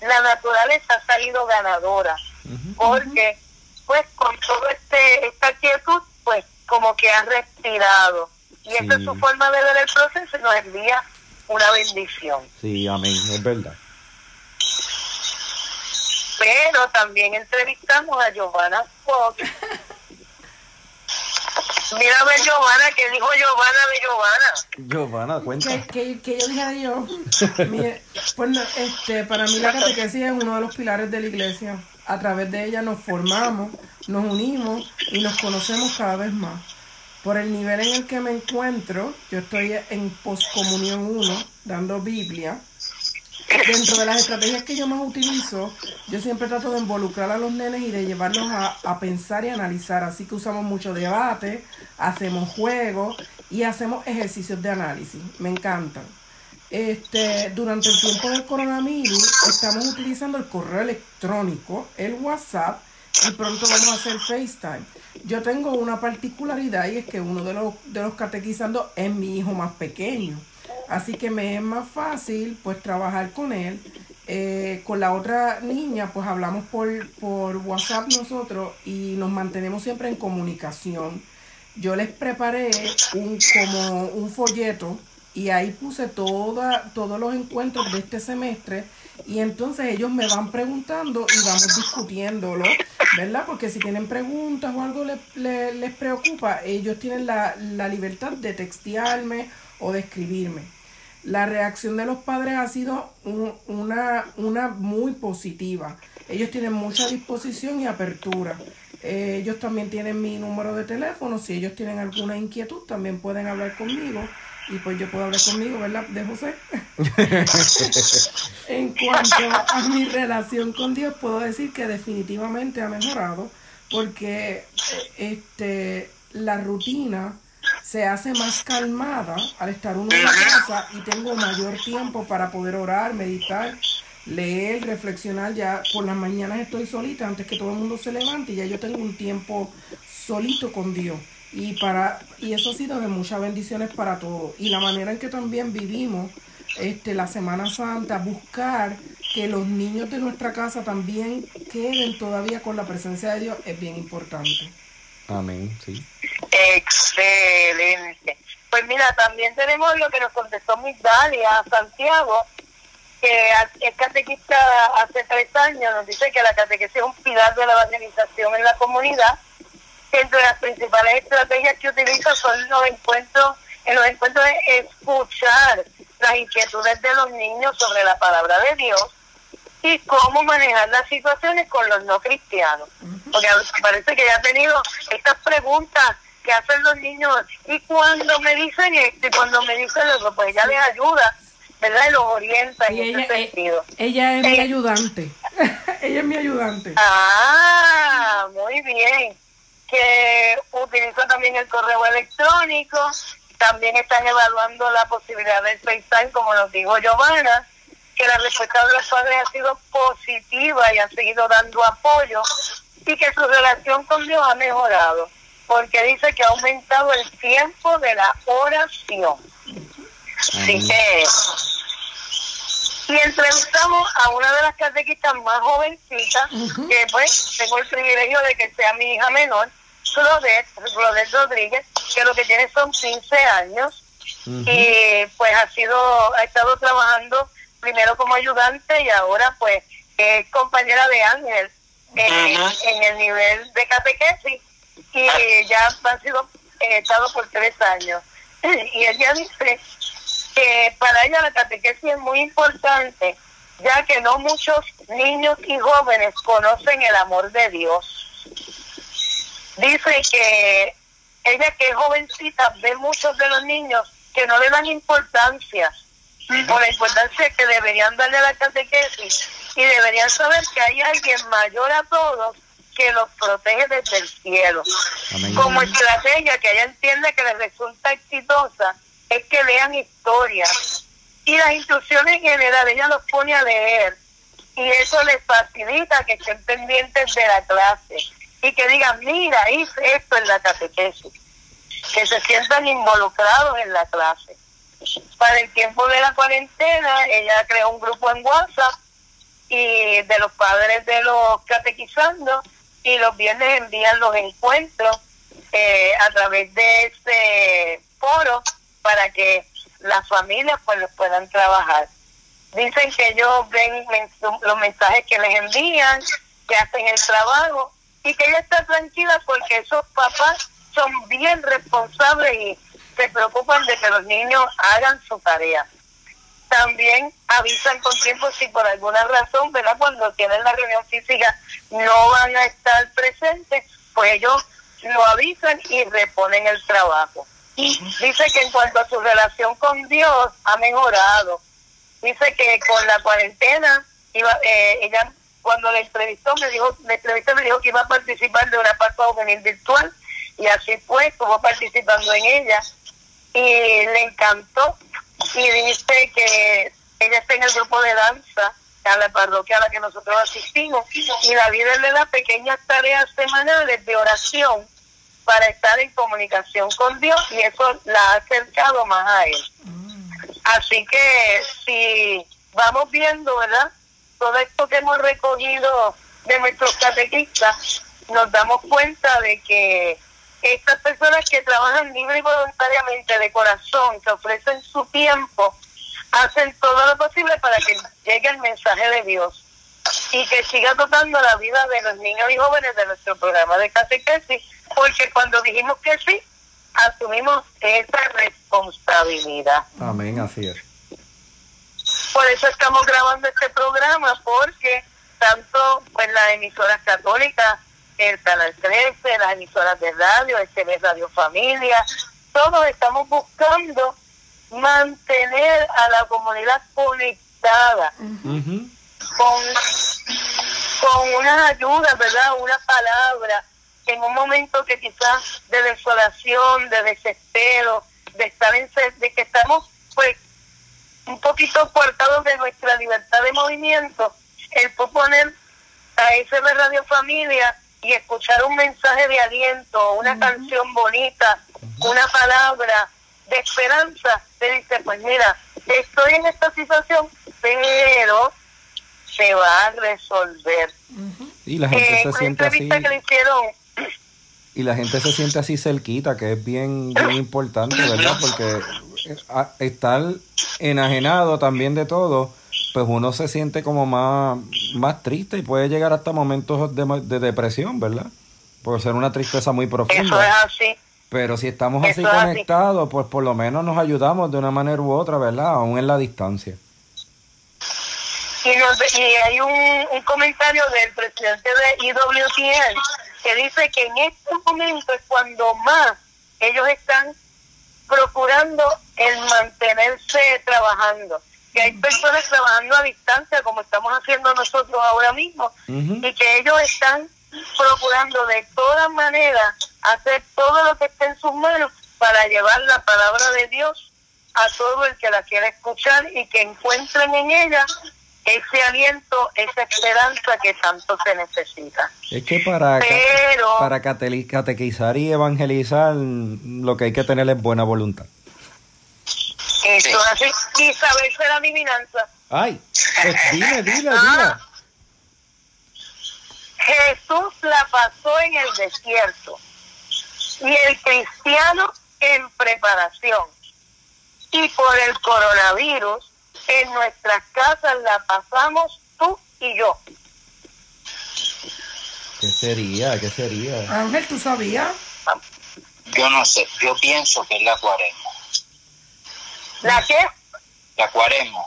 la naturaleza ha salido ganadora, porque pues con todo este esta quietud, pues como que ha respirado. Y esa es su forma de ver el proceso y nos envía una bendición. Sí, amén, es verdad. Pero también entrevistamos a Giovanna Fox. Mira a ver Giovanna, que dijo Giovanna de Giovanna. Giovanna, cuenta. Que, que, yo dije yo. [laughs] Mire, pues este, para mí la catequesis es uno de los pilares de la iglesia. A través de ella nos formamos, nos unimos y nos conocemos cada vez más. Por el nivel en el que me encuentro, yo estoy en poscomunión 1, dando Biblia. Dentro de las estrategias que yo más utilizo, yo siempre trato de involucrar a los nenes y de llevarlos a, a pensar y analizar. Así que usamos mucho debate, hacemos juegos y hacemos ejercicios de análisis. Me encantan. Este, durante el tiempo del coronavirus estamos utilizando el correo electrónico, el WhatsApp y pronto vamos a hacer FaceTime. Yo tengo una particularidad y es que uno de los, de los catequizando es mi hijo más pequeño. Así que me es más fácil pues trabajar con él. Eh, con la otra niña pues hablamos por, por WhatsApp nosotros y nos mantenemos siempre en comunicación. Yo les preparé un, como un folleto y ahí puse todos los encuentros de este semestre y entonces ellos me van preguntando y vamos discutiéndolo, ¿verdad? Porque si tienen preguntas o algo les, preocupa, ellos tienen la, libertad de textearme o de escribirme. La reacción de los padres ha sido una, una muy positiva. Ellos tienen mucha disposición y apertura. ellos también tienen mi número de teléfono. Si ellos tienen alguna inquietud, también pueden hablar conmigo y pues yo puedo hablar conmigo, ¿verdad? De José. [laughs] en cuanto a mi relación con Dios, puedo decir que definitivamente ha mejorado porque eh, este la rutina se hace más calmada al estar uno en casa y tengo mayor tiempo para poder orar, meditar, leer, reflexionar. Ya por las mañanas estoy solita antes que todo el mundo se levante y ya yo tengo un tiempo solito con Dios. Y para y eso ha sido de muchas bendiciones para todos. Y la manera en que también vivimos este la Semana Santa buscar que los niños de nuestra casa también queden todavía con la presencia de Dios es bien importante amén sí. Excelente. Pues mira también tenemos lo que nos contestó Migdalia Santiago que es catequista hace tres años nos dice que la catequesis es un pilar de la evangelización en la comunidad entre las principales estrategias que utiliza son los encuentros, en los encuentros de escuchar las inquietudes de los niños sobre la palabra de Dios y cómo manejar las situaciones con los no cristianos. Porque parece que ya ha tenido estas preguntas que hacen los niños y cuando me dicen esto y cuando me dicen lo otro, pues ella les ayuda, ¿verdad? Y los orienta en ese eh, sentido. Ella es mi eh, ayudante. [laughs] ella es mi ayudante. Ah, muy bien que utiliza también el correo electrónico, también están evaluando la posibilidad del FaceTime, como nos dijo Giovanna, que la respuesta de los padres ha sido positiva y han seguido dando apoyo y que su relación con Dios ha mejorado, porque dice que ha aumentado el tiempo de la oración. Así que y entrevistamos a una de las catequistas más jovencitas, que pues tengo el privilegio de que sea mi hija menor, Claudette, Rodríguez, que lo que tiene son 15 años, y pues ha sido, ha estado trabajando primero como ayudante y ahora pues es compañera de Ángel en, el nivel de catequesis y ya han sido eh, estado por tres años. [laughs] Y ella dice que para ella la catequesis es muy importante, ya que no muchos niños y jóvenes conocen el amor de Dios. Dice que ella que es jovencita ve muchos de los niños que no le dan importancia por la importancia que deberían darle a la catequesis y deberían saber que hay alguien mayor a todos que los protege desde el cielo. Como estrategia que ella entiende que le resulta exitosa es que lean historias. Y las instrucciones en general, ella los pone a leer y eso les facilita que estén pendientes de la clase y que digan, mira, hice esto en la catequesis, que se sientan involucrados en la clase. Para el tiempo de la cuarentena, ella creó un grupo en WhatsApp y de los padres de los catequizando y los viernes envían los encuentros eh, a través de ese foro para que las familias pues los puedan trabajar. Dicen que ellos ven los mensajes que les envían, que hacen el trabajo y que ella está tranquila porque esos papás son bien responsables y se preocupan de que los niños hagan su tarea. También avisan con tiempo si por alguna razón, ¿verdad? Cuando tienen la reunión física no van a estar presentes, pues ellos lo avisan y reponen el trabajo. Dice que en cuanto a su relación con Dios ha mejorado dice que con la cuarentena iba eh, ella cuando la entrevistó me dijo la entrevista me dijo que iba a participar de una Pascua juvenil virtual y así fue estuvo participando en ella y le encantó y dice que ella está en el grupo de danza a la parroquia a la que nosotros asistimos y la vida le da pequeñas tareas semanales de oración para estar en comunicación con Dios y eso la ha acercado más a él. Así que si vamos viendo, ¿verdad? Todo esto que hemos recogido de nuestros catequistas, nos damos cuenta de que estas personas que trabajan libre y voluntariamente de corazón, que ofrecen su tiempo, hacen todo lo posible para que llegue el mensaje de Dios y que siga tocando la vida de los niños y jóvenes de nuestro programa de catequesis, porque cuando dijimos que sí, asumimos esa responsabilidad. Amén, así es. Por eso estamos grabando este programa, porque tanto pues las emisoras católicas, el Canal 13, las emisoras de radio, este Radio Familia, todos estamos buscando mantener a la comunidad conectada con, con una ayuda, ¿verdad? Una palabra, en un momento que quizás de desolación, de desespero, de estar en de que estamos pues un poquito cortados de nuestra libertad de movimiento, el poner a ese Radio Familia y escuchar un mensaje de aliento, una canción bonita, una palabra de esperanza, te dice, pues mira, estoy en esta situación, pero se va a resolver. Y la gente se siente así. y la gente se siente así cerquita, que es bien, bien importante, ¿verdad? Porque eh, estar enajenado también de todo, pues uno se siente como más, más triste y puede llegar hasta momentos de, depresión, ¿verdad? Por ser una tristeza muy profunda. Eso es así. Pero si estamos así conectados, pues por lo menos nos ayudamos de una manera u otra, ¿verdad? Aún en la distancia. Y, y hay un, un comentario del presidente de IWTN que dice que en este momento es cuando más ellos están procurando el mantenerse trabajando. Que hay personas trabajando a distancia, como estamos haciendo nosotros ahora mismo, y que ellos están procurando de todas maneras hacer todo lo que esté en sus manos para llevar la palabra de Dios a todo el que la quiera escuchar y que encuentren en ella ese aliento, esa esperanza que tanto se necesita. Es que para, para catequizar y evangelizar lo que hay que tener es buena voluntad. Eso así, y ser adivinanza. Ay, pues dile, dile, ah. Jesús la pasó en el desierto y el cristiano en preparación. Y por el coronavirus en nuestras casas la pasamos tú y yo. ¿Qué sería? ¿Qué sería? Ángel, ¿tú sabías? Yo no sé, yo pienso que es la cuaresma. ¿La qué? La cuaresma.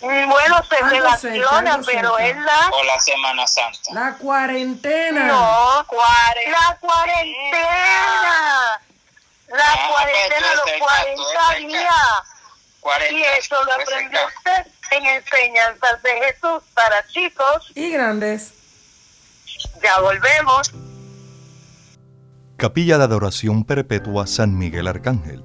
Mm, bueno, se relaciona, pero es la... O la Semana Santa. La cuarentena. No, cuare... la cuarentena. La ah, cuarentena, los 40 días. Y eso lo aprendió usted en enseñanzas de Jesús para chicos y grandes. Ya volvemos. Capilla de Adoración Perpetua San Miguel Arcángel,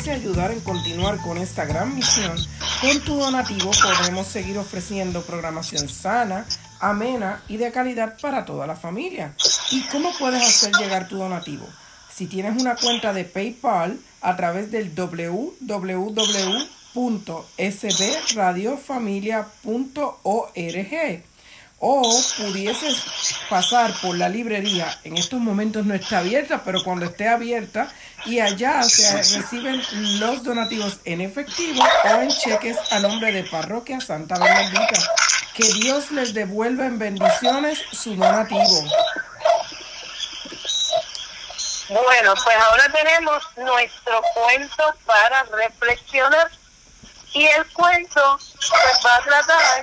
Nace ayudar en continuar con esta gran misión, con tu donativo podremos seguir ofreciendo programación sana, amena y de calidad para toda la familia. ¿Y cómo puedes hacer llegar tu donativo? Si tienes una cuenta de PayPal a través del www.sbradiofamilia.org o pudieses pasar por la librería, en estos momentos no está abierta, pero cuando esté abierta, y allá se reciben los donativos en efectivo o en cheques a nombre de Parroquia Santa Bernardita. Que Dios les devuelva en bendiciones su donativo. Bueno, pues ahora tenemos nuestro cuento para reflexionar. Y el cuento pues va a tratar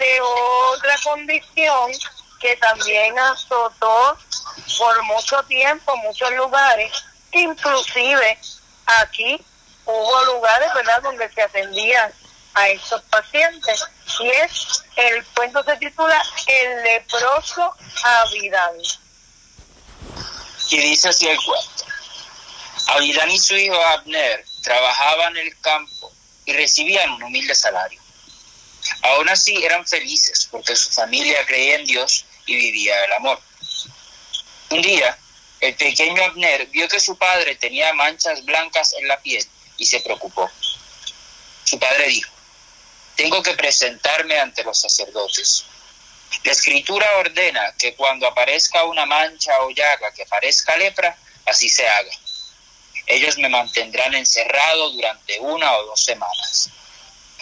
de otra condición que también azotó por mucho tiempo muchos lugares, inclusive aquí hubo lugares, ¿verdad?, donde se atendían a estos pacientes. Y es, el cuento se titula El leproso Abidán. Y dice así el cuento. Abidán y su hijo Abner trabajaban en el campo y recibían un humilde salario. Aún así eran felices porque su familia creía en Dios y vivía el amor. Un día, el pequeño Abner vio que su padre tenía manchas blancas en la piel y se preocupó. Su padre dijo, tengo que presentarme ante los sacerdotes. La escritura ordena que cuando aparezca una mancha o llaga que parezca lepra, así se haga. Ellos me mantendrán encerrado durante una o dos semanas.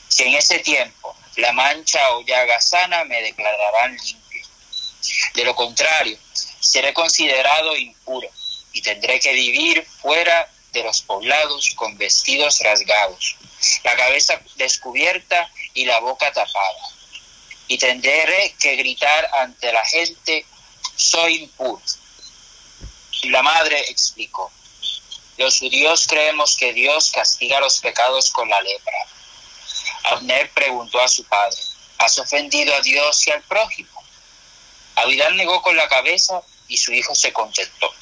Si en ese tiempo la mancha o llaga sana me declararán limpio. De lo contrario, seré considerado impuro y tendré que vivir fuera de los poblados con vestidos rasgados, la cabeza descubierta y la boca tapada. Y tendré que gritar ante la gente, soy impuro. La madre explicó, los judíos creemos que Dios castiga los pecados con la lepra Abner preguntó a su padre, ¿has ofendido a Dios y al prójimo? Abidán negó con la cabeza y su hijo se contentó.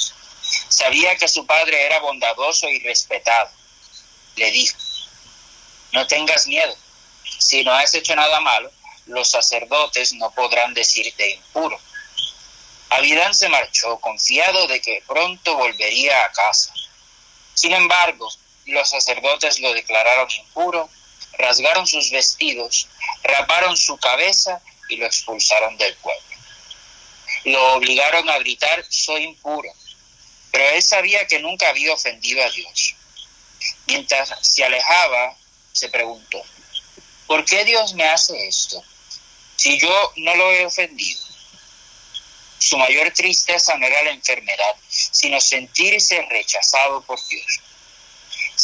Sabía que su padre era bondadoso y respetado. Le dijo, no tengas miedo. Si no has hecho nada malo, los sacerdotes no podrán decirte impuro. Abidán se marchó confiado de que pronto volvería a casa. Sin embargo, los sacerdotes lo declararon impuro rasgaron sus vestidos, raparon su cabeza y lo expulsaron del pueblo. Lo obligaron a gritar, soy impuro, pero él sabía que nunca había ofendido a Dios. Mientras se alejaba, se preguntó, ¿por qué Dios me hace esto si yo no lo he ofendido? Su mayor tristeza no era la enfermedad, sino sentirse rechazado por Dios.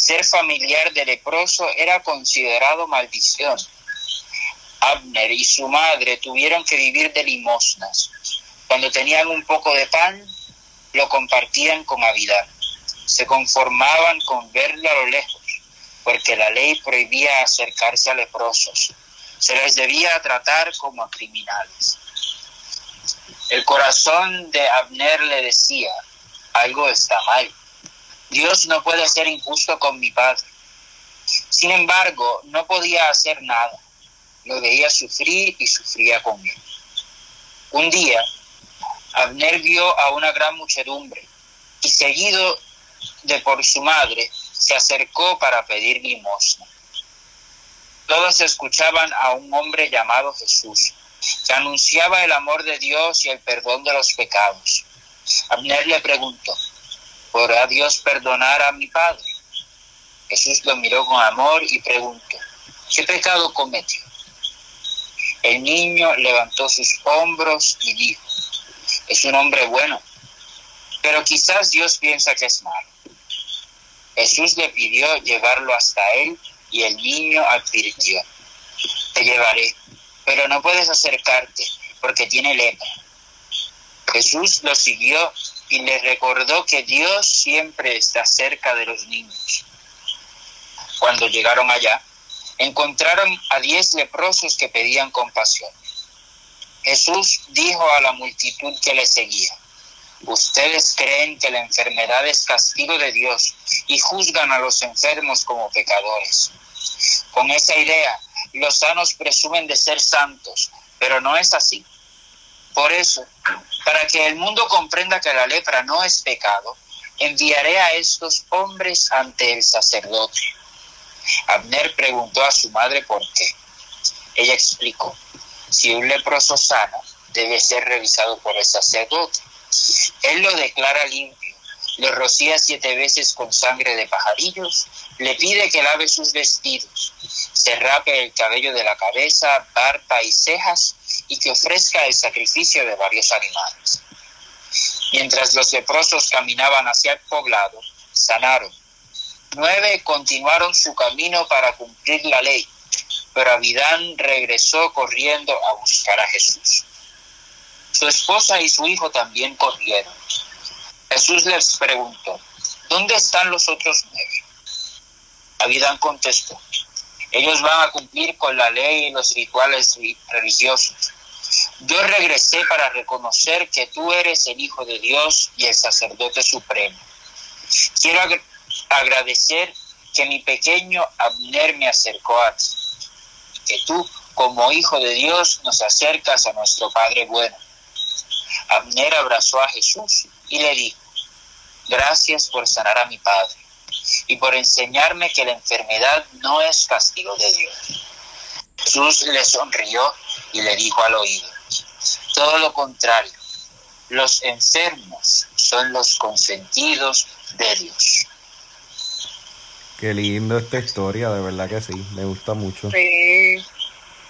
Ser familiar de leproso era considerado maldición. Abner y su madre tuvieron que vivir de limosnas. Cuando tenían un poco de pan, lo compartían con avidad. Se conformaban con verlo a lo lejos, porque la ley prohibía acercarse a leprosos. Se les debía tratar como a criminales. El corazón de Abner le decía, algo está mal Dios no puede ser injusto con mi padre. Sin embargo, no podía hacer nada. Lo veía sufrir y sufría con él. Un día, Abner vio a una gran muchedumbre y seguido de por su madre, se acercó para pedir limosna. Todos escuchaban a un hombre llamado Jesús, que anunciaba el amor de Dios y el perdón de los pecados. Abner le preguntó, ¿podrá Dios perdonar a mi padre? Jesús lo miró con amor y preguntó, ¿qué pecado cometió? El niño levantó sus hombros y dijo, es un hombre bueno, pero quizás Dios piensa que es malo. Jesús le pidió llevarlo hasta él y el niño advirtió, te llevaré, pero no puedes acercarte porque tiene lepra. Jesús lo siguió y le recordó que Dios siempre está cerca de los niños. Cuando llegaron allá, encontraron a diez leprosos que pedían compasión. Jesús dijo a la multitud que le seguía, ustedes creen que la enfermedad es castigo de Dios y juzgan a los enfermos como pecadores. Con esa idea, los sanos presumen de ser santos, pero no es así. Por eso, para que el mundo comprenda que la lepra no es pecado, enviaré a estos hombres ante el sacerdote. Abner preguntó a su madre por qué. Ella explicó, si un leproso sana, debe ser revisado por el sacerdote. Él lo declara limpio, le rocía siete veces con sangre de pajarillos, le pide que lave sus vestidos, se rape el cabello de la cabeza, barba y cejas y que ofrezca el sacrificio de varios animales. Mientras los leprosos caminaban hacia el poblado, sanaron. Nueve continuaron su camino para cumplir la ley, pero Abidán regresó corriendo a buscar a Jesús. Su esposa y su hijo también corrieron. Jesús les preguntó, ¿dónde están los otros nueve? Abidán contestó, ellos van a cumplir con la ley y los rituales religiosos. Yo regresé para reconocer que tú eres el Hijo de Dios y el sacerdote supremo. Quiero agradecer que mi pequeño Abner me acercó a ti, que tú, como Hijo de Dios, nos acercas a nuestro Padre bueno. Abner abrazó a Jesús y le dijo, gracias por sanar a mi Padre y por enseñarme que la enfermedad no es castigo de Dios. Jesús le sonrió y le dijo al oído, todo lo contrario, los enfermos son los consentidos de Dios. Qué lindo esta historia, de verdad que sí, me gusta mucho. Sí.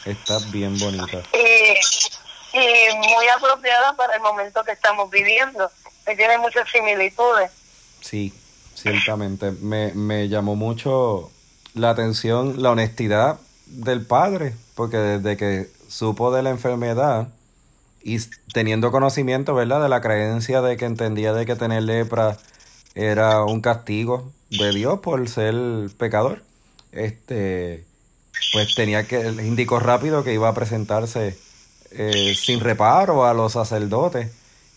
Está bien bonita. Y, y muy apropiada para el momento que estamos viviendo, que tiene muchas similitudes. Sí, ciertamente. Me, me llamó mucho la atención la honestidad del padre, porque desde que supo de la enfermedad y teniendo conocimiento, ¿verdad?, de la creencia de que entendía de que tener lepra era un castigo de Dios por ser pecador, este, pues tenía que, indicó rápido que iba a presentarse eh, sin reparo a los sacerdotes.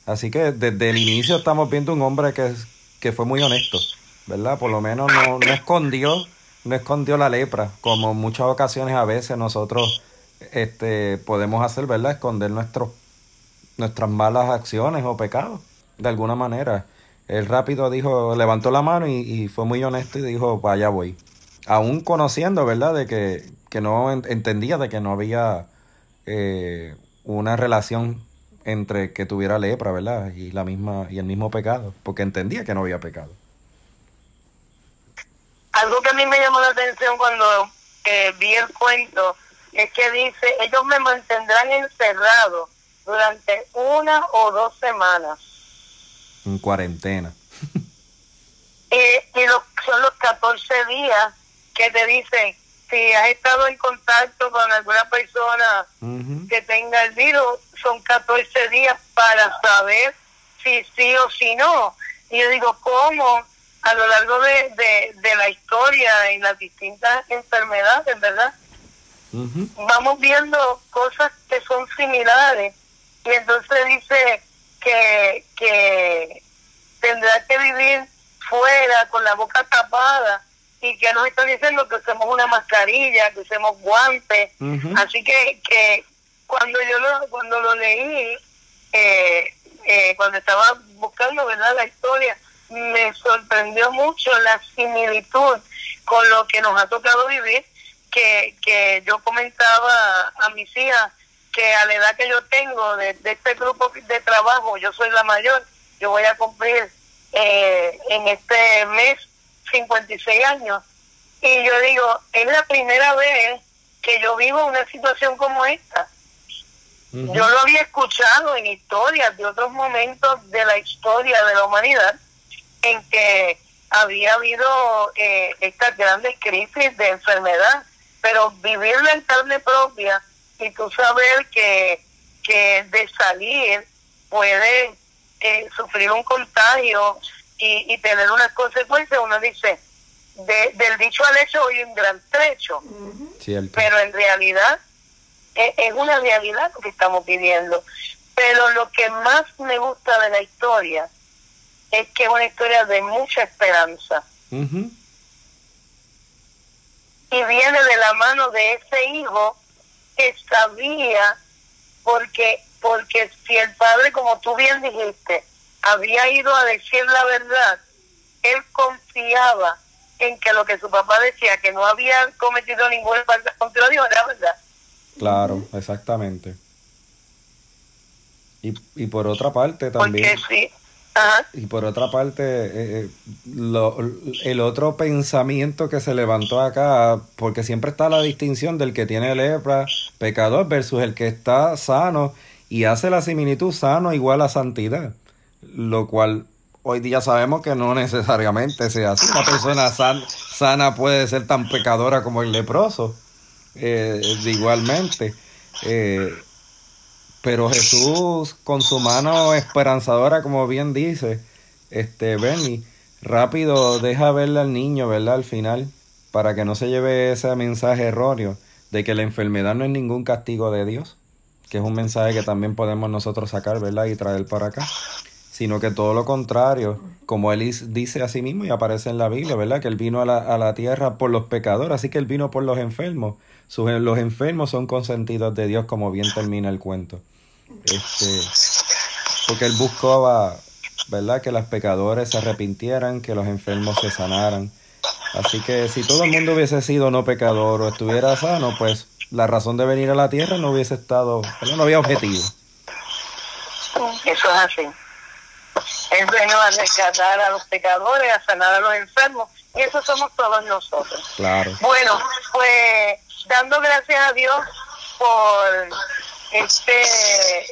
Así que desde el inicio estamos viendo un hombre que, fue muy honesto, ¿verdad? Por lo menos no, no escondió, no escondió la lepra, como en muchas ocasiones a veces nosotros este, podemos hacer, ¿verdad? Esconder nuestros, nuestras malas acciones o pecados, de alguna manera. Él rápido dijo, levantó la mano y, fue muy honesto y dijo, vaya voy. Aún conociendo, ¿verdad? De que, que no entendía de que no había eh, una relación entre que tuviera lepra, ¿verdad? Y la misma y el mismo pecado, porque entendía que no había pecado. Algo que a mí me llamó la atención cuando eh, vi el cuento es que dice, ellos me mantendrán encerrado durante una o dos semanas. En cuarentena. [laughs] y, y son los 14 días que te dicen, si has estado en contacto con alguna persona que tenga el virus, son 14 días para saber si sí o si no. Y yo digo, ¿cómo a lo largo de, de, de la historia en las distintas enfermedades, verdad? Vamos viendo cosas que son similares. Y entonces dice que, que tendrá que vivir fuera con la boca tapada y que nos está diciendo que usemos una mascarilla, que usemos guantes. Así que, que cuando yo lo, cuando lo leí, eh, eh, cuando estaba buscando verdad la historia, me sorprendió mucho la similitud con lo que nos ha tocado vivir, que, que yo comentaba a mis hijas que a la edad que yo tengo de, este grupo de trabajo, yo soy la mayor, yo voy a cumplir eh, en este mes 56 años Y yo digo, es la primera vez que yo vivo una situación como esta. Yo lo había escuchado en historias de otros momentos de la historia de la humanidad en que había habido eh, estas grandes crisis de enfermedad, pero vivirla en carne propia y tú saber que, que de salir puede eh, sufrir un contagio y, y tener unas consecuencias, uno dice, de, del dicho al hecho hoy un gran trecho, pero en realidad es, es una realidad lo que estamos viviendo. Pero lo que más me gusta de la historia es que es una historia de mucha esperanza. Y viene de la mano de ese hijo que sabía, porque, porque si el padre, como tú bien dijiste, había ido a decir la verdad, él confiaba en que lo que su papá decía, que no había cometido ninguna falta contra Dios, era verdad. Claro, exactamente. Y, y por otra parte también... sí. Y por otra parte, eh, eh, lo, el otro pensamiento que se levantó acá, porque siempre está la distinción del que tiene lepra, pecador, versus el que está sano y hace la similitud sano igual a santidad, lo cual hoy día sabemos que no necesariamente sea así. Una persona sana puede ser tan pecadora como el leproso, eh, igualmente. Eh, pero Jesús, con su mano esperanzadora, como bien dice, este Benny, rápido deja verle al niño, ¿verdad? Al final, para que no se lleve ese mensaje erróneo de que la enfermedad no es ningún castigo de Dios, que es un mensaje que también podemos nosotros sacar, ¿verdad? Y traer para acá sino que todo lo contrario, como él dice a sí mismo y aparece en la Biblia, ¿verdad? Que él vino a la, a la tierra por los pecadores, así que él vino por los enfermos. Sus, los enfermos son consentidos de Dios, como bien termina el cuento. Este, porque él buscaba, ¿verdad? Que los pecadores se arrepintieran, que los enfermos se sanaran. Así que si todo el mundo hubiese sido no pecador o estuviera sano, pues la razón de venir a la tierra no hubiese estado, no había objetivo. Eso es así. Él vino a rescatar a los pecadores, a sanar a los enfermos, y eso somos todos nosotros. Claro. Bueno, pues dando gracias a Dios por este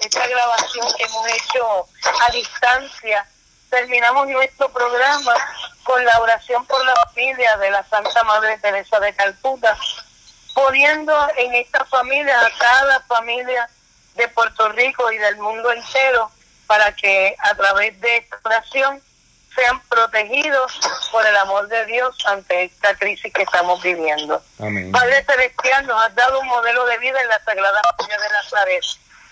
esta grabación que hemos hecho a distancia, terminamos nuestro programa con la oración por la familia de la Santa Madre Teresa de Calcuta, poniendo en esta familia, a cada familia de Puerto Rico y del mundo entero, para que a través de esta oración sean protegidos por el amor de Dios ante esta crisis que estamos viviendo. Padre Celestial, nos has dado un modelo de vida en la Sagrada Familia de Nazaret.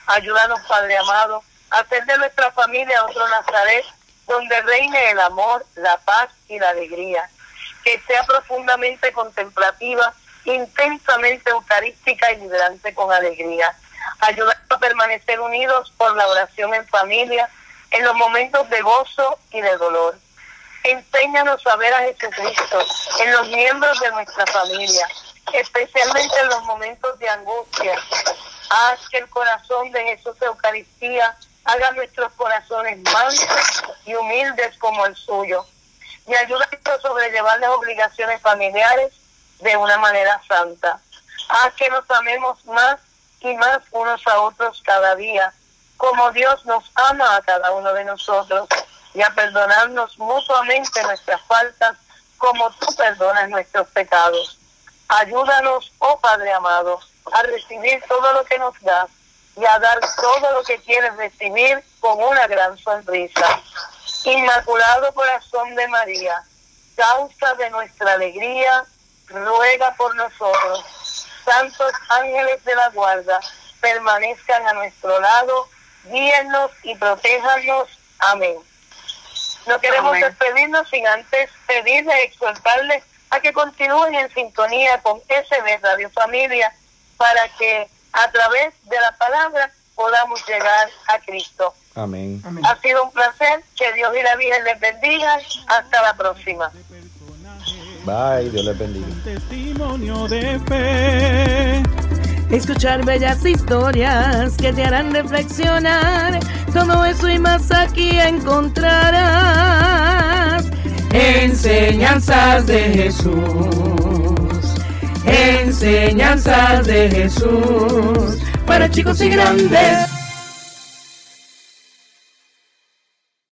Ayúdanos, Padre amado, a hacer de nuestra familia otro Nazaret donde reine el amor, la paz y la alegría. Que sea profundamente contemplativa, intensamente eucarística y vibrante con alegría ayudarnos a permanecer unidos por la oración en familia, en los momentos de gozo y de dolor. Enséñanos a ver a Jesucristo en los miembros de nuestra familia, especialmente en los momentos de angustia. Haz que el corazón de Jesús de Eucaristía haga nuestros corazones mansos y humildes como el suyo. Y ayúdanos a sobrellevar las obligaciones familiares de una manera santa. Haz que nos amemos más y más unos a otros cada día, como Dios nos ama a cada uno de nosotros y a perdonarnos mutuamente nuestras faltas, como tú perdonas nuestros pecados. Ayúdanos, oh Padre amado, a recibir todo lo que nos das y a dar todo lo que quieres recibir con una gran sonrisa. Inmaculado Corazón de María, causa de nuestra alegría, ruega por nosotros santos ángeles de la guarda permanezcan a nuestro lado, guíennos y protéjanos. Amén. No queremos despedirnos sin antes pedirles, exhortarles a que continúen en sintonía con SB Radio Familia para que a través de la palabra podamos llegar a Cristo. Amén. Ha sido un placer. Que Dios y la Virgen les bendiga. Hasta la próxima. Bye, Dios les bendiga. Testimonio de fe. Escuchar bellas historias que te harán reflexionar. Todo eso y más aquí encontrarás. Enseñanzas de Jesús. Enseñanzas de Jesús para chicos y grandes.